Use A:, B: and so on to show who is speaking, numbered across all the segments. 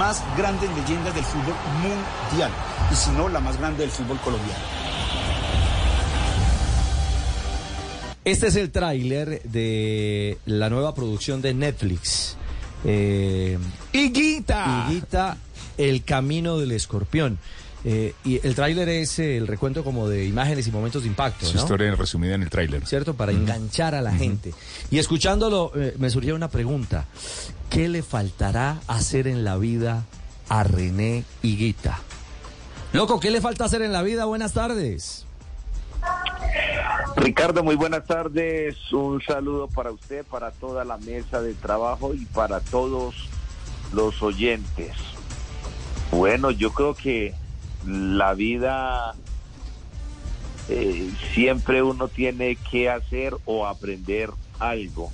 A: más grandes leyendas del fútbol mundial, y si no, la más grande del fútbol colombiano.
B: Este es el tráiler de la nueva producción de Netflix. Eh,
C: Higuita.
B: Higuita, El Camino del Escorpión. Eh, y el tráiler es eh, el recuento como de imágenes y momentos de impacto,
C: Su
B: ¿no?
C: historia resumida en el tráiler.
B: ¿Cierto? Para enganchar a la gente. Y escuchándolo, eh, me surgió una pregunta. ¿Qué le faltará hacer en la vida a René Higuita? Loco, ¿qué le falta hacer en la vida? Buenas tardes.
D: Ricardo, muy buenas tardes. Un saludo para usted, para toda la mesa de trabajo y para todos los oyentes. Bueno, yo creo que la vida eh, siempre uno tiene que hacer o aprender algo.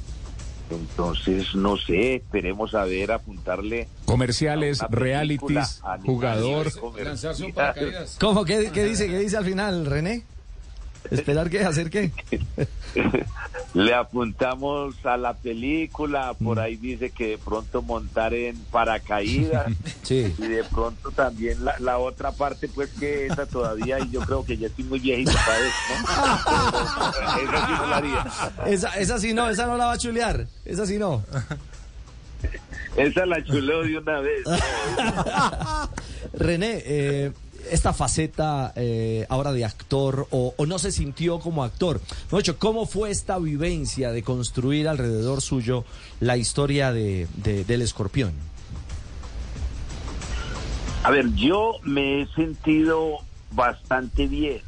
D: Entonces, no sé, esperemos a ver, apuntarle.
C: Comerciales,
D: a
C: realities, jugador.
B: ¿Cómo? ¿Qué, qué dice? ¿Qué dice al final, René? ¿Esperar qué? ¿Hacer qué?
D: Le apuntamos a la película, por ahí dice que de pronto montar en paracaídas
B: Sí.
D: y de pronto también la, la otra parte pues que esa todavía y yo creo que ya estoy muy viejito para eso, ¿no? Esa sí no la haría.
B: Esa, esa sí no, esa no la va a chulear. Esa sí no.
D: Esa la chuleo de una vez.
B: René, eh, esta faceta eh, ahora de actor o, no se sintió como actor. No, hecho, ¿cómo fue esta vivencia de construir alrededor suyo la historia de, de- del escorpión?
D: A ver, yo me he sentido bastante bien,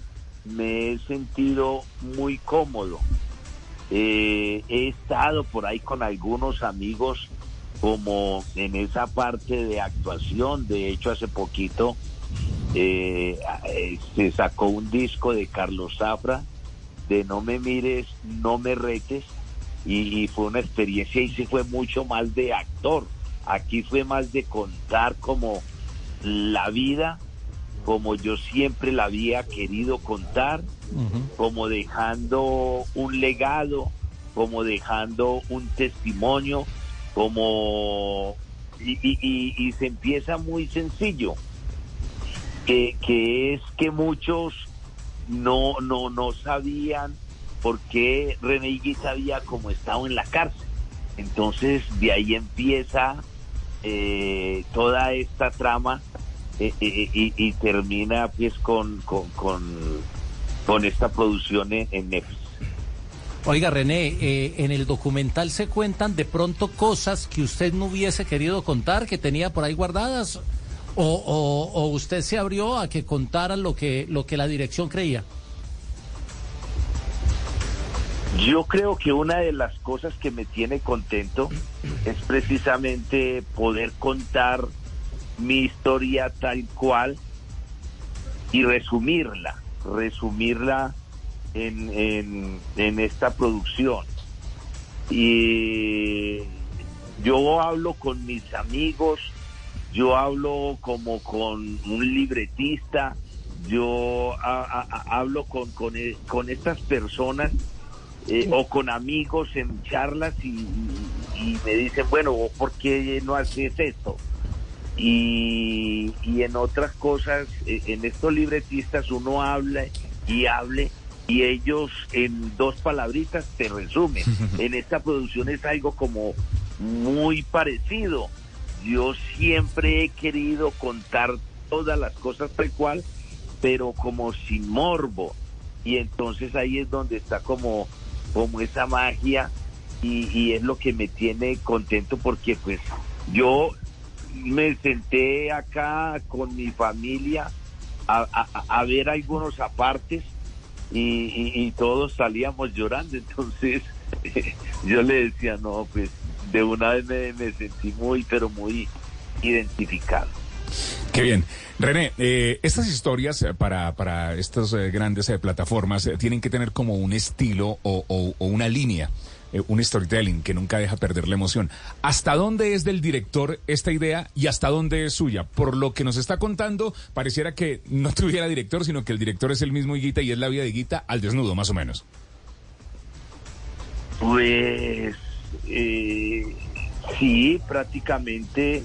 D: me he sentido muy cómodo. Eh, he estado por ahí con algunos amigos como en esa parte de actuación. De hecho, hace poquito eh, eh, se sacó un disco de Carlos Zafra de No me mires, no me retes. Y, y fue una experiencia y sí fue mucho más de actor. Aquí fue más de contar como la vida como yo siempre la había querido contar, como dejando un legado, como dejando un testimonio, como... Y, y- y- y se empieza muy sencillo, que, es que muchos no, no, no sabían por qué René Higuita había como estado en la cárcel. Entonces de ahí empieza eh, toda esta trama eh, eh, y, y termina pues con, con, con, esta producción en, en Netflix.
E: Oiga, René, eh, en el documental se cuentan de pronto cosas que usted no hubiese querido contar, que tenía por ahí guardadas, o, o- usted se abrió a que contaran lo que, lo que la dirección creía.
D: Yo creo que una de las cosas que me tiene contento es precisamente poder contar mi historia tal cual y resumirla, resumirla en, en, en esta producción. Y yo hablo con mis amigos, yo hablo como con un libretista, yo a- a- a- hablo con, con, e- con estas personas eh, o con amigos en charlas y, y me dicen, bueno, ¿vos ¿por qué no haces esto? Y, y en otras cosas, eh, en estos libretistas uno habla y hable y ellos en dos palabritas te resumen. En esta producción es algo como muy parecido. Yo siempre he querido contar todas las cosas tal cual, pero como sin morbo. Y entonces ahí es donde está como, como esa magia y, es lo que me tiene contento porque pues yo me senté acá con mi familia a, a- ver algunos apartes y todos salíamos llorando. Entonces yo le decía, no, pues de una vez me, me sentí muy, pero muy identificado.
C: Qué bien. René, eh, estas historias eh, para, para estas eh, grandes eh, plataformas tienen que tener como un estilo o, o- o una línea, un storytelling que nunca deja perder la emoción. ¿Hasta dónde es del director esta idea y hasta dónde es suya? Por lo que nos está contando, pareciera que no tuviera director, sino que el director es el mismo Higuita y es la vida de Higuita al desnudo, más o menos.
D: Pues eh, sí, prácticamente eh,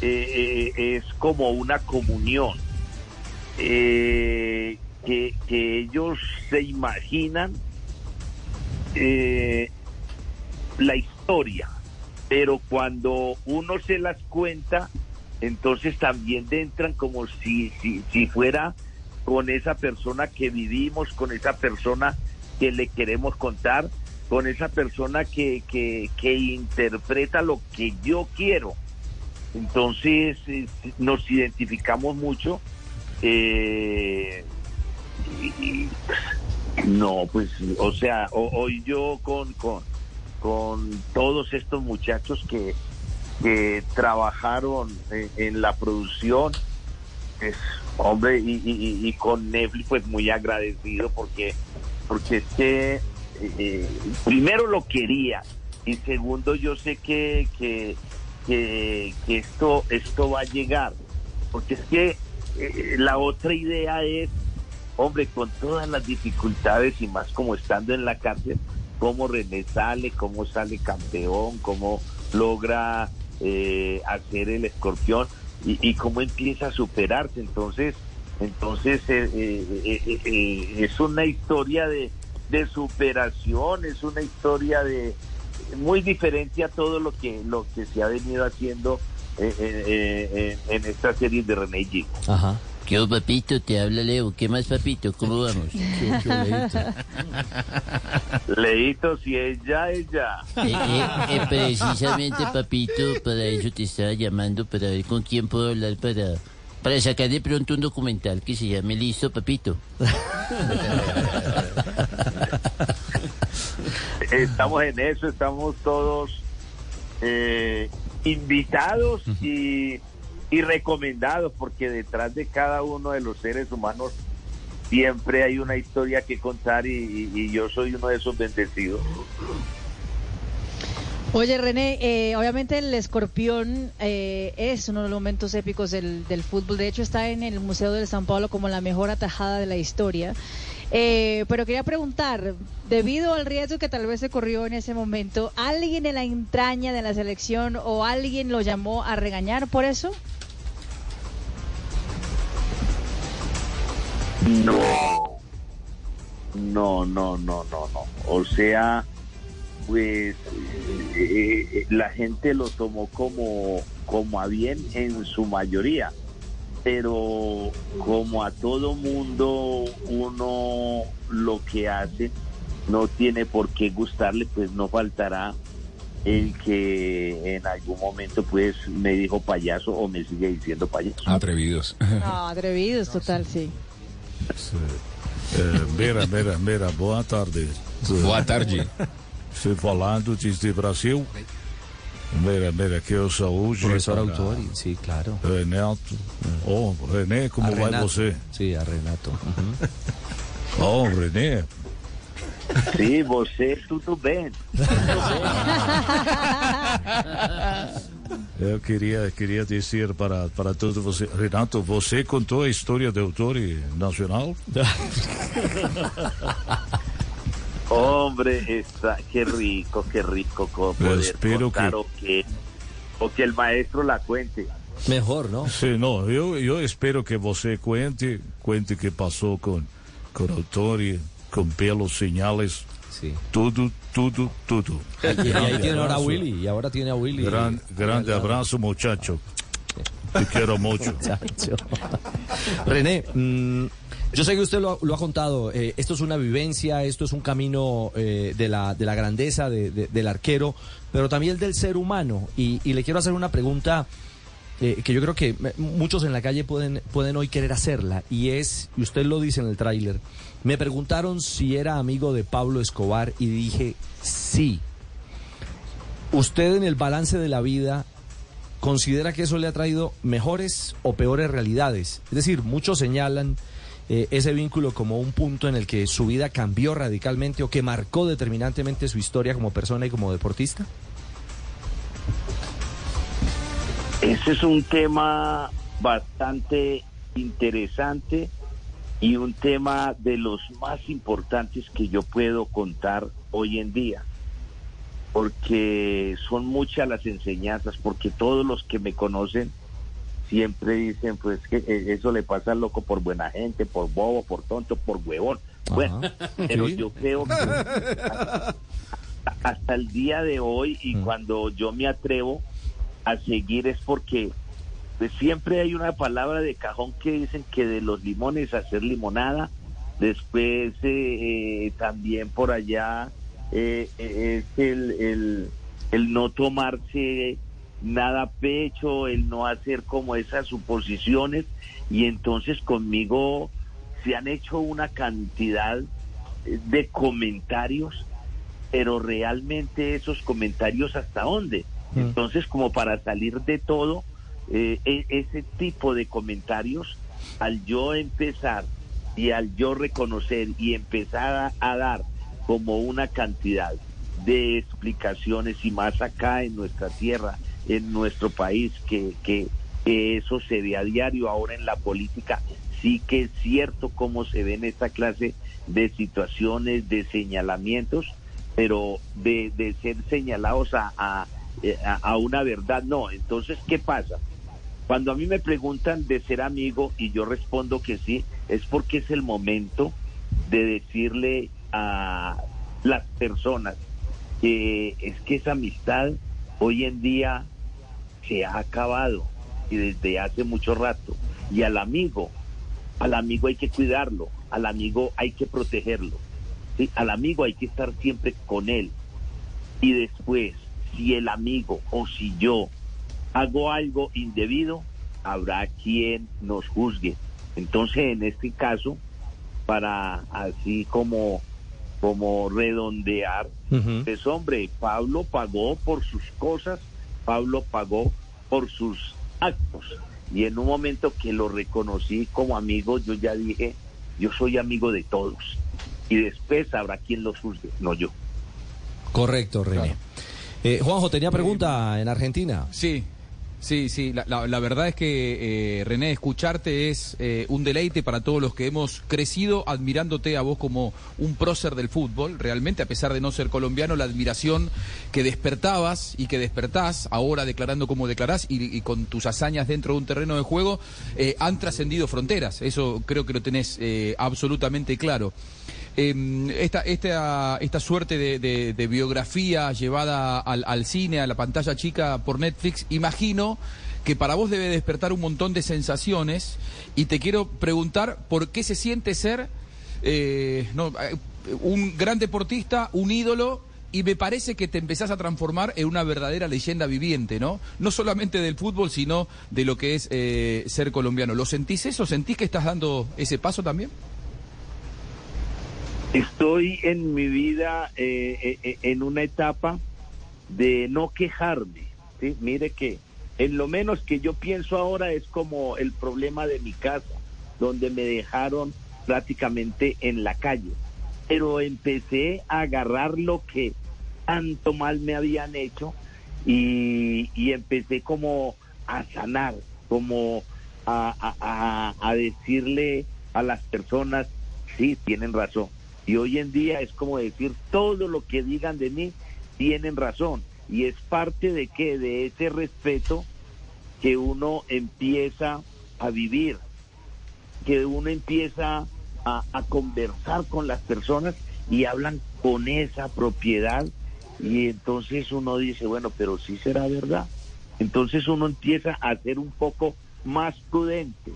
D: eh, es como una comunión. Que, ellos se imaginan la historia, pero cuando uno se las cuenta, entonces también entran como si, si fuera con esa persona que vivimos, con esa persona que le queremos contar, con esa persona que, que, interpreta lo que yo quiero. Entonces eh, nos identificamos mucho. eh, y- no, pues, o sea, ho- hoy yo con, con, con todos estos muchachos que, que trabajaron en, la producción, es, hombre, y con Netflix, pues muy agradecido porque, porque es que eh, primero lo quería y segundo yo sé que, que, que, esto, esto va a llegar, porque es que eh, la otra idea es hombre, con todas las dificultades y más como estando en la cárcel, cómo René sale, cómo sale campeón, cómo logra eh, hacer el escorpión y, cómo empieza a superarse. Entonces, entonces eh, eh, eh, eh, es una historia de, de superación, es una historia de muy diferente a todo lo que lo que se ha venido haciendo eh, eh, eh, en, en esta serie de René G.
B: Ajá.
F: ¿Qué hubo, papito? Te habla Leo. ¿Qué más, papito? ¿Cómo vamos?
B: Qué- qué leíto.
D: Leito, si ella, ella.
F: Eh, eh, eh, precisamente, papito, para eso te estaba llamando, para ver con quién puedo hablar para, para sacar de pronto un documental que se llame Listo, papito.
D: Estamos en eso, estamos todos eh, invitados y, y recomendados, porque detrás de cada uno de los seres humanos siempre hay una historia que contar y, y- y yo soy uno de esos bendecidos.
G: Oye, René, eh, obviamente el escorpión eh, es uno de los momentos épicos del, del fútbol. De hecho, está en el Museo del San Pablo como la mejor atajada de la historia. Eh, pero quería preguntar, debido al riesgo que tal vez se corrió en ese momento, ¿alguien en la entraña de la selección o alguien lo llamó a regañar por eso?
D: No, no, no, no, no, no. O sea, pues eh, eh, la gente lo tomó como, como a bien en su mayoría, pero como a todo mundo uno lo que hace no tiene por qué gustarle, pues no faltará el que en algún momento pues me dijo payaso o me sigue diciendo payaso.
C: Atrevidos.
G: No, atrevidos, total, sí.
H: É, Meira, Meira, Meira, boa tarde.
C: Boa tarde.
H: Você falando desde Brasil. Meira, Meira, que eu saúde.
B: Profesor
H: para
B: Autori, sí, claro.
H: Renato. Oh, René, como
B: A
H: vai
B: Renato.
H: você?
B: Sí, a Renato. Ujú.
H: Oh, René.
D: Sí, você tudo bem.
H: Eu queria, queria dizer para, para todos vocês. Renato, você contou a história do autor nacional?
D: Hombre, está, qué rico, qué rico poder
H: espero
D: contar
H: que-
D: o que o que el maestro la cuente.
B: Mejor, ¿no?
H: Sim, não, eu, eu espero que você cuente, cuente que passou com, com o autor, com pelos señales,
B: Sí.
H: tudo, tudo, tudo.
B: Y, y ahí tiene ahora a. Willy, y ahora tiene a Willy.
H: Gran, grande abrazo, muchacho. Te quiero mucho.
B: Muchacho. René, mm, yo sé que usted lo, ha- contado. eh, esto es una vivencia, esto es un camino eh, de, la, de la grandeza de- de- del arquero, pero también del ser humano. Y, y le quiero hacer una pregunta eh, que yo creo que muchos en la calle pueden, pueden hoy querer hacerla. Y es, y usted lo dice en el tráiler, me preguntaron si era amigo de Pablo Escobar y dije sí. ¿Usted en el balance de la vida considera que eso le ha traído mejores o peores realidades. Es decir, muchos señalan eh, ese vínculo como un punto en el que su vida cambió radicalmente o que marcó determinantemente su historia como persona y como deportista.
D: Ese es un tema bastante interesante y un tema de los más importantes que yo puedo contar hoy en día, porque son muchas las enseñanzas, porque todos los que me conocen siempre dicen pues que eh, eso le pasa al loco por buena gente, por bobo, por tonto, por huevón. Bueno, pero yo creo que hasta, hasta el día de hoy y cuando yo me atrevo a seguir es porque pues, siempre hay una palabra de cajón que dicen que de los limones hacer limonada, después eh, eh, también por allá eh, es el, el, el no tomarse nada pecho, el no hacer como esas suposiciones y entonces conmigo se han hecho una cantidad eh, de comentarios, pero realmente esos comentarios hasta dónde. Entonces como para salir de todo, eh, e- ese tipo de comentarios, al yo empezar y al yo reconocer y empezar a, a dar como una cantidad de explicaciones y más acá en nuestra tierra, en nuestro país, que, que, eso se ve a diario ahora en la política, sí que es cierto cómo se ven esta clase de situaciones, de señalamientos, pero de, de ser señalados a, a, a- a una verdad, no. Entonces, ¿qué pasa? Cuando a mí me preguntan de ser amigo y yo respondo que sí, es porque es el momento de decirle a las personas que es que esa amistad hoy en día se ha acabado y desde hace mucho rato. Y al amigo, al amigo hay que cuidarlo, al amigo hay que protegerlo, al amigo hay que estar siempre con él. Y después, si el amigo o si yo hago algo indebido, habrá quien nos juzgue. Entonces, en este caso, para así como, como redondear,
B: Ujú.
D: pues hombre, Pablo pagó por sus cosas, Pablo pagó por sus actos. Y en un momento que lo reconocí como amigo, yo ya dije, yo soy amigo de todos. Y después habrá quien los juzgue, no yo.
B: Correcto, René. Eh, Juanjo, tenía pregunta en Argentina.
I: Sí, sí, sí. La, la- verdad es que, eh, René, escucharte es eh, un deleite para todos los que hemos crecido admirándote a vos como un prócer del fútbol. Realmente, a pesar de no ser colombiano, la admiración que despertabas y que despertás ahora declarando como declarás y, y con tus hazañas dentro de un terreno de juego eh, han trascendido fronteras. Eso creo que lo tenés eh, absolutamente claro. Eh, esta, esta, esta suerte de, de- biografía llevada al, al cine, a la pantalla chica por Netflix, imagino que para vos debe despertar un montón de sensaciones y te quiero preguntar por qué se siente ser eh, no, eh, un gran deportista, un ídolo y me parece que te empezás a transformar en una verdadera leyenda viviente, ¿no? No solamente del fútbol, sino de lo que es eh, ser colombiano. ¿Lo sentís eso? ¿Sentís que estás dando ese paso también?
D: Estoy en mi vida eh, eh, eh, en una etapa de no quejarme. ¿sí? Mire que en lo menos que yo pienso ahora es como el problema de mi casa, donde me dejaron prácticamente en la calle. Pero empecé a agarrar lo que tanto mal me habían hecho y, empecé como a sanar, como a decirle a las personas, sí, tienen razón. Y hoy en día es como decir, todo lo que digan de mí, tienen razón. Y es parte de que de ese respeto que uno empieza a vivir, que uno empieza a, conversar con las personas y hablan con esa propiedad y entonces uno dice, bueno, pero sí será verdad. Entonces uno empieza a ser un poco más prudente,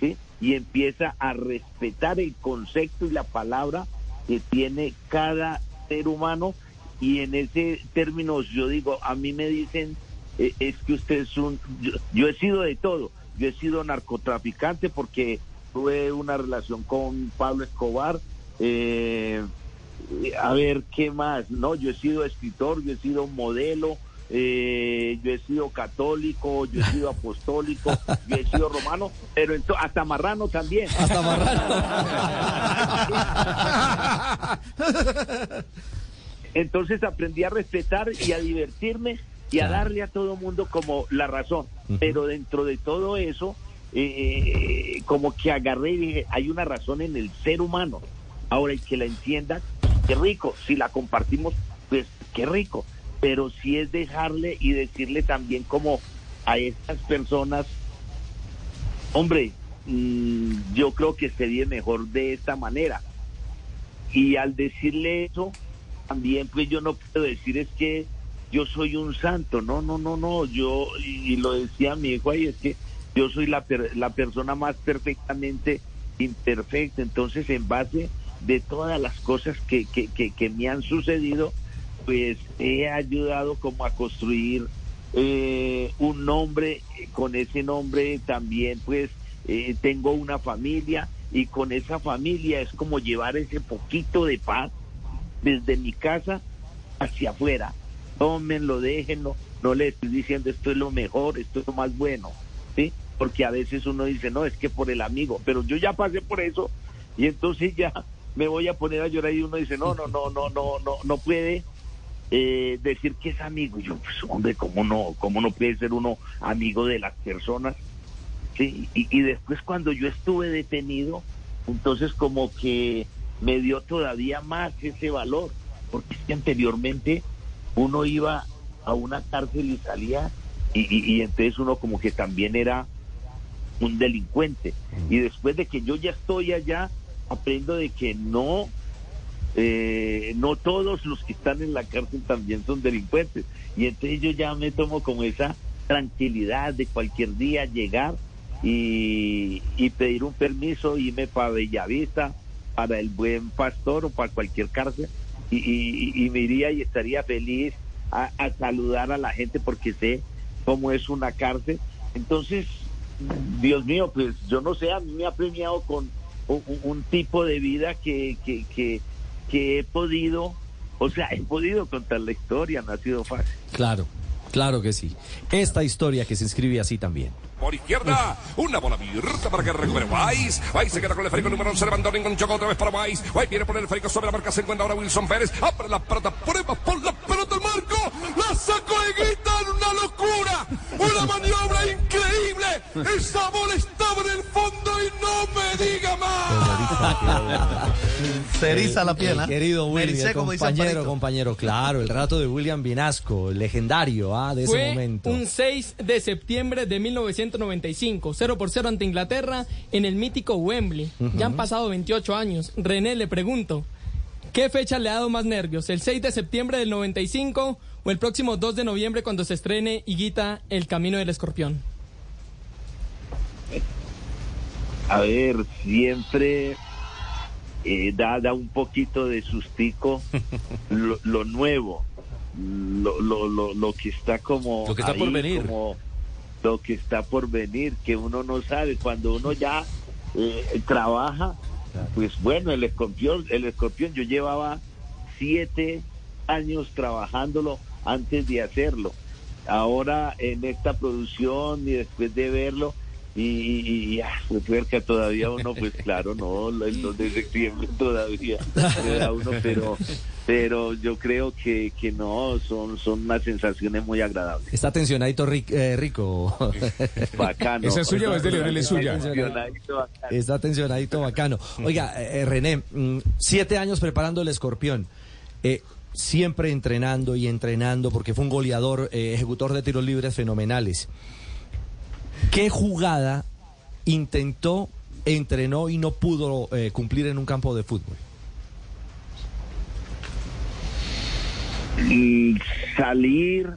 D: ¿sí? Y empieza a respetar el concepto y la palabra que tiene cada ser humano y en ese término yo digo, a mí me dicen, eh, es que usted es un, yo, yo he sido de todo, yo he sido narcotraficante porque tuve una relación con Pablo Escobar, eh, a ver qué más, no, yo he sido escritor, yo he sido modelo, eh, yo he sido católico, yo he sido apostólico, yo he sido romano, pero hasta marrano también.
B: Hasta
D: Entonces aprendí a respetar y a divertirme y a darle a todo mundo como la razón. Pero dentro de todo eso, eh, como que agarré y dije, hay una razón en el ser humano. Ahora, el que la entienda, qué rico. Si la compartimos, pues qué rico. Pero sí es dejarle y decirle también como a estas personas Hombre, mm, yo creo que sería mejor de esta manera. Y al decirle eso, también pues yo no puedo decir es que yo soy un santo, no, no, no, no, yo, y, lo decía mi hijo ahí, es que yo soy la, per- la persona más perfectamente imperfecta, entonces en base de todas las cosas que, que, que me han sucedido, pues he ayudado como a construir eh, un nombre, con ese nombre también pues eh, tengo una familia y con esa familia es como llevar ese poquito de paz desde mi casa hacia afuera. Tómenlo, déjenlo, no le estoy diciendo esto es lo mejor, esto es lo más bueno, ¿sí? Porque a veces uno dice, no, es que por el amigo, pero yo ya pasé por eso y entonces ya me voy a poner a llorar y uno dice, no, no, no, no, no, no, no puede eh, decir que es amigo. Yo, pues hombre, ¿cómo no, cómo no puede ser uno amigo de las personas? Sí, y, y después cuando yo estuve detenido, entonces como que me dio todavía más ese valor, porque es que anteriormente uno iba a una cárcel y salía y, y- y entonces uno como que también era un delincuente. Y después de que yo ya estoy allá, aprendo de que no, eh, no todos los que están en la cárcel también son delincuentes. Y entonces yo ya me tomo como esa tranquilidad de cualquier día llegar y, pedir un permiso, irme para Bellavista, para el buen pastor o para cualquier cárcel. Y, y- me iría y estaría feliz a, saludar a la gente porque sé cómo es una cárcel. Entonces, Dios mío, pues yo no sé, a mí me ha premiado con un, tipo de vida que, que, que he podido, o sea, he podido contar la historia, no ha sido fácil.
B: Claro, claro que sí. Esta historia que se inscribe así también.
J: Por izquierda, una bola abierta para que recupere Weiss. Weiss se queda con el esférico número 11, levantó ningún choco otra vez para Weiss. Weiss viene por el esférico sobre la marca, se encuentra ahora Wilson Pérez. Abre la pelota, prueba por la pelota al marco. La sacó Higuita en una locura. Una maniobra increíble. Esa bola estaba
K: Se eriza la piel,
B: El
K: ¿ah?
B: querido William, compañero, compañero, claro, el rato de William Vinasco, legendario, ah, de ese
L: Fue
B: momento.
L: un 6 de septiembre de 1995, 0 por 0 ante Inglaterra en el mítico Wembley. Ya han pasado 28 años. René, le pregunto, ¿qué fecha le ha dado más nervios? ¿El 6 de septiembre del 95 o el próximo 2 de noviembre cuando se estrene Higuita El Camino del Escorpión?
D: A ver, siempre eh, da, da un poquito de sustico lo, lo nuevo, lo, lo, lo, lo que está como...
B: Lo que está por venir.
D: como lo que está por venir, que uno no sabe. Cuando uno ya eh, trabaja, pues bueno, el escorpión, el escorpión yo llevaba siete años trabajándolo antes de hacerlo. Ahora en esta producción y después de verlo, y, y, y, ah, pues, todavía uno, pues claro, no, el 2 de septiembre todavía uno, pero, pero yo creo que, que no, son, son unas sensaciones muy agradables.
B: Está tensionadito Ric- eh, Rico.
D: Bacano.
C: ¿Esa es suya o es de Leonel? Es suya.
D: Tensionadito, bacano.
B: Está tensionadito bacano. Oiga, eh, eh, René, mm, siete años preparando el escorpión. Eh, siempre entrenando y entrenando, porque fue un goleador, eh, ejecutor de tiros libres fenomenales. ¿Qué jugada intentó, entrenó y no pudo eh, cumplir en un campo de fútbol?
D: y salir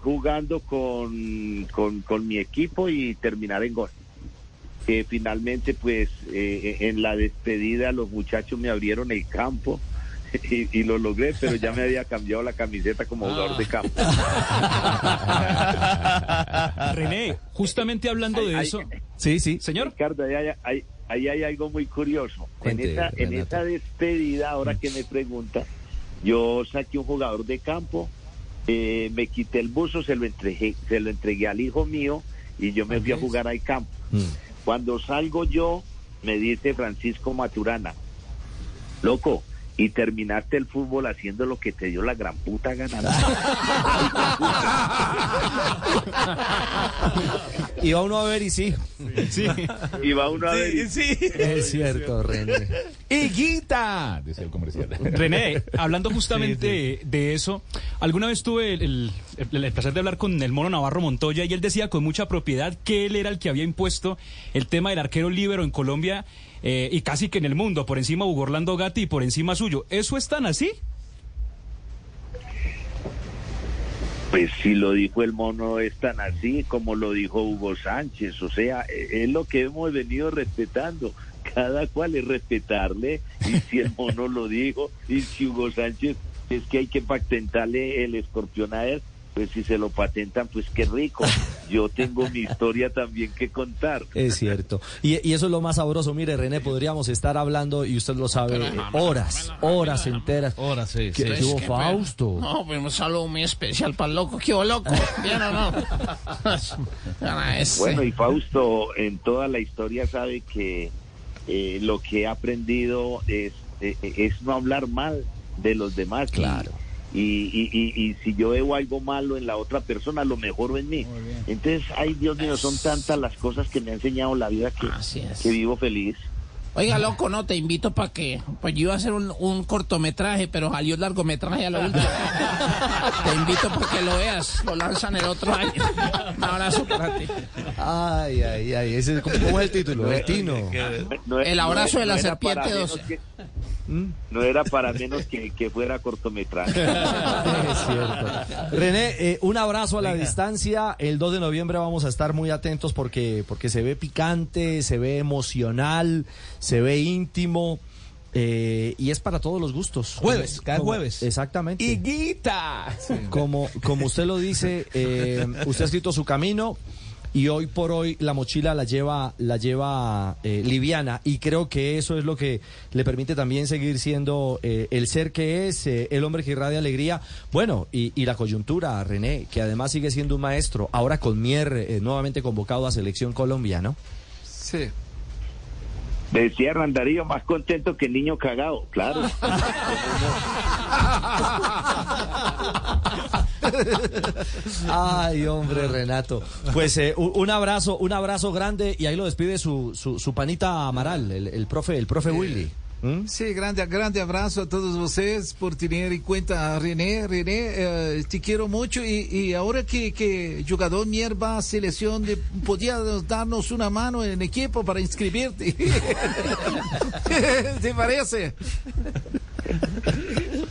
D: jugando con, con, mi equipo y terminar en gol. Que finalmente, pues, eh, en la despedida los muchachos me abrieron el campo y, y lo logré, pero ya me había cambiado la camiseta como jugador de campo.
M: René, justamente hablando de eso.
B: Sí, sí.
M: Señor.
D: Ricardo, ahí hay, ahí- ahí hay algo muy curioso.
B: Cuente,
D: en, esa, en esa despedida, ahora que me pregunta, yo saqué un jugador de campo, eh, me quité el buzo, se lo entregué, se lo entregué al hijo mío y yo me fui a jugar al campo.
B: Mm.
D: Cuando salgo yo, me dice Francisco Maturana, loco, y terminaste el fútbol haciendo lo que te dio la gran puta gana.
B: Iba uno a ver y sí.
C: Sí.
D: y va uno a ver. y-
B: Es cierto, René.
C: ¡Higuita! Decía el comercial.
M: René, hablando justamente de eso, alguna vez tuve el, el- el, placer de hablar con el mono Navarro Montoya y él decía con mucha propiedad que él era el que había impuesto el tema del arquero líbero en Colombia eh, y casi que en el mundo, por encima Hugo Orlando Gatti y por encima suyo. ¿Eso es tan así?
D: Pues si lo dijo el mono es tan así como lo dijo Hugo Sánchez, o sea, es lo que hemos venido respetando. Cada cual es respetarle y si el mono lo dijo y si Hugo Sánchez es que hay que patentarle el escorpión a él, pues si se lo patentan, pues qué rico. Yo tengo mi historia también que contar.
B: Es cierto. Y, y eso es lo más sabroso. Mire, René, podríamos estar hablando, y usted lo sabe,
K: Pero, no, no,
B: horas, horas enteras.
H: Horas, sí,
B: ¿Qué,
H: sí.
B: qué hubo,
K: Es que,
B: Fausto?
K: No, pues un saludo muy especial para el loco. ¿Qué hubo, loco? ¿Bien o no? Ese.
D: Bueno, y Fausto en toda la historia sabe que eh, lo que he aprendido es, eh, es no hablar mal de los demás.
B: Claro.
D: Y, y, y, y si yo veo algo malo en la otra persona, lo mejoro en mí. Entonces, ay Dios mío, son tantas las cosas que me ha enseñado la vida que,
K: Así es.
D: que vivo feliz.
K: Oiga, loco, no, te invito para que... Pues yo iba a hacer un, un cortometraje, pero salió largometraje a la última. te invito para que lo veas. Lo lanzan el otro año. Un abrazo para ti.
B: Ay, ay, ay. Ese, ¿cómo, es el título? El Tino.
D: No-
K: El
D: no-
K: abrazo de la serpiente
D: menos
K: 12.
D: Que- No era para menos que, que fuera cortometraje.
B: Es cierto. René, eh, un abrazo a la distancia. El 2 de noviembre vamos a estar muy atentos porque, porque se ve picante, se ve emocional, se ve íntimo. eh, y es para todos los gustos.
H: Jueves, cada
B: Como-
H: jueves.
B: Exactamente.
H: ¡Higuita!
B: Como, como usted lo dice, eh, usted ha escrito su camino y hoy por hoy la mochila la lleva, la lleva eh, liviana y creo que eso es lo que le permite también seguir siendo eh, el ser que es, eh, el hombre que irradia alegría. Bueno, y, y la coyuntura, René, que además sigue siendo un maestro, ahora con Mier eh, nuevamente convocado a Selección Colombia, ¿no?
H: Sí.
D: Decía Randarillo, más contento que niño cagado, claro.
B: Ay, hombre, Renato. Pues eh, un abrazo, un abrazo grande y ahí lo despide su, su, su panita Amaral, el, el profe, el profe Willy. ¿Mm?
N: Sí, grande, grande abrazo a todos ustedes por tener en cuenta a René. René, eh, te quiero mucho y, y ahora que, que jugador mierda a selección, de, podía darnos una mano en equipo para inscribirte. ¿Te parece?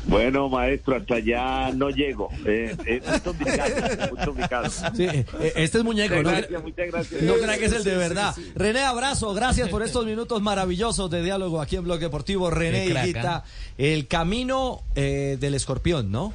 D: Bueno, maestro, hasta allá no llego. Eh, eh, mucho obrigado, mucho obrigado.
B: Sí, eh, este es muñeco,
D: Muchas
B: ¿no?
D: gracias, muchas gracias.
B: No crea que es el de verdad. René, abrazo, gracias por estos minutos maravillosos de diálogo aquí en Blog Deportivo. René Higuita, el camino eh, del escorpión, ¿no?